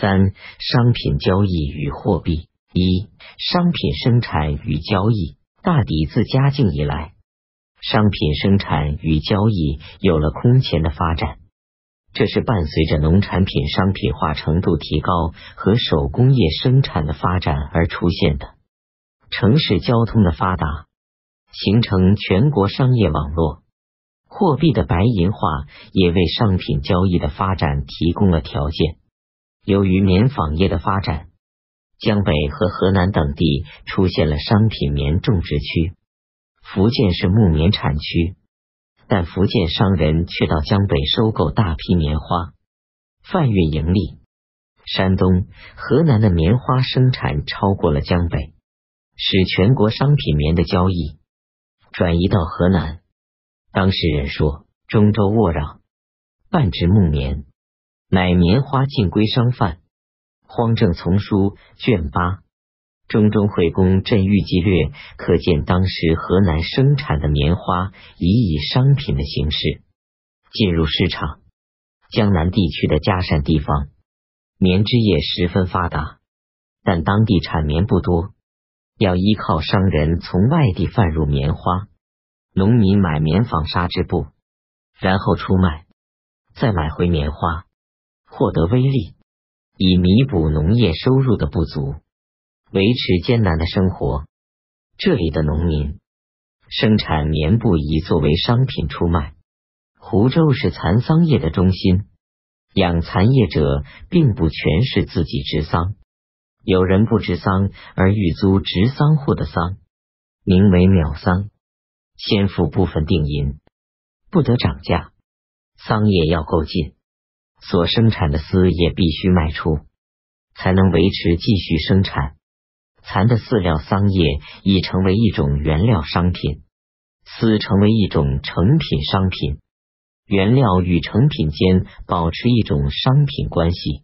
三、商品交易与货币。一、商品生产与交易。大抵自嘉靖以来，商品生产与交易有了空前的发展。这是伴随着农产品商品化程度提高和手工业生产的发展而出现的。城市交通的发达，形成全国商业网络，货币的白银化也为商品交易的发展提供了条件。由于棉纺业的发展。江北和河南等地出现了商品棉种植区，福建是木棉产区，但福建商人却到江北收购大批棉花，贩运盈利。山东、河南的棉花生产超过了江北，使全国商品棉的交易转移到河南。当事人说：“中州沃壤半植木棉，乃棉花尽归商贩。”荒政丛书卷八，中中会公镇域记略，可见当时河南生产的棉花已以商品的形式进入市场。江南地区的嘉善地方，棉织业十分发达，但当地产棉不多，要依靠商人从外地贩入棉花，农民买棉纺纱织布，然后出卖，再买回棉花，获得微利。以弥补农业收入的不足，维持艰难的生活。这里的农民生产棉布，以作为商品出卖。湖州是蚕桑业的中心，养蚕业者并不全是自己植桑，有人不植桑而欲租植桑户的桑，名为秒桑，先付部分定银，不得涨价。桑叶要够劲。所生产的丝也必须卖出，才能维持继续生产。蚕的饲料桑叶已成为一种原料商品，丝成为一种成品商品。原料与成品间保持一种商品关系。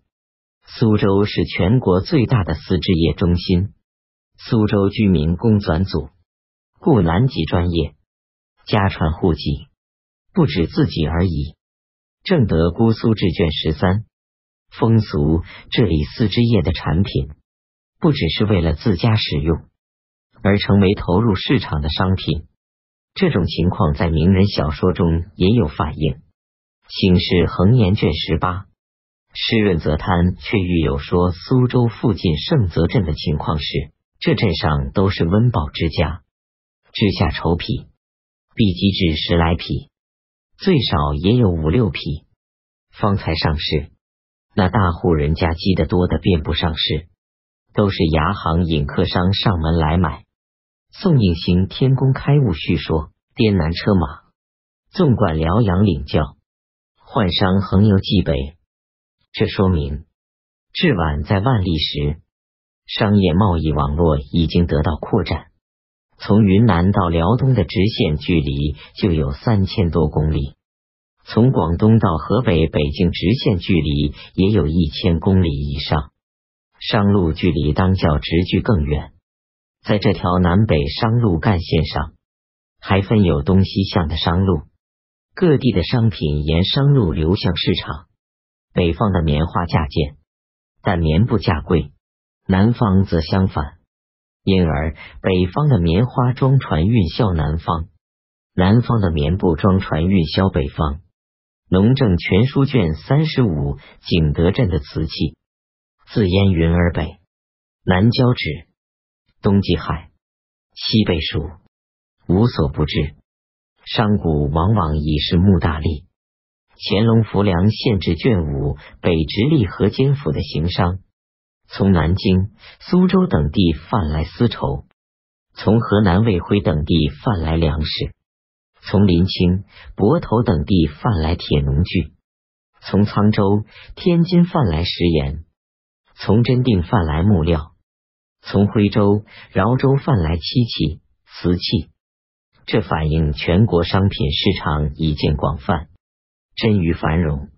苏州是全国最大的丝织业中心。苏州居民工转组，故南极专业，家传户籍，不止自己而已。正德姑苏志卷十三，风俗这里丝织业的产品，不只是为了自家使用，而成为投入市场的商品。这种情况在名人小说中也有反映。新世恒言卷十八，湿润泽滩却愈有说苏州附近盛泽镇的情况是，这镇上都是温饱之家，织下绸匹，必积至十来匹。最少也有五六匹，方才上市。那大户人家积得多的便不上市，都是牙行引客商上门来买。宋应星《天工开物叙》说：“滇南车马，纵贯辽阳领教，宦商横游冀北。”这说明至晚在万历时，商业贸易网络已经得到扩展。从云南到辽东的直线距离就有三千多公里，从广东到河北、北京直线距离也有一千公里以上，商路距离当较直距更远。在这条南北商路干线上，还分有东西向的商路，各地的商品沿商路流向市场。北方的棉花价贱，但棉布价贵；南方则相反。因而，北方的棉花装船运销南方，南方的棉布装船运销北方。农政全书卷三十五，景德镇的瓷器，自烟云而北，南交趾，东极海，西北蜀，无所不至。商贾往往已是木大利。乾隆浮梁县志卷五，北直隶河间府的行商。从南京、苏州等地贩来丝绸，从河南卫辉等地贩来粮食，从临清、泊头等地贩来铁农具，从沧州、天津贩来食盐，从真定贩来木料，从徽州、饶州贩来漆器、瓷器。这反映全国商品市场已见广泛，臻于繁荣。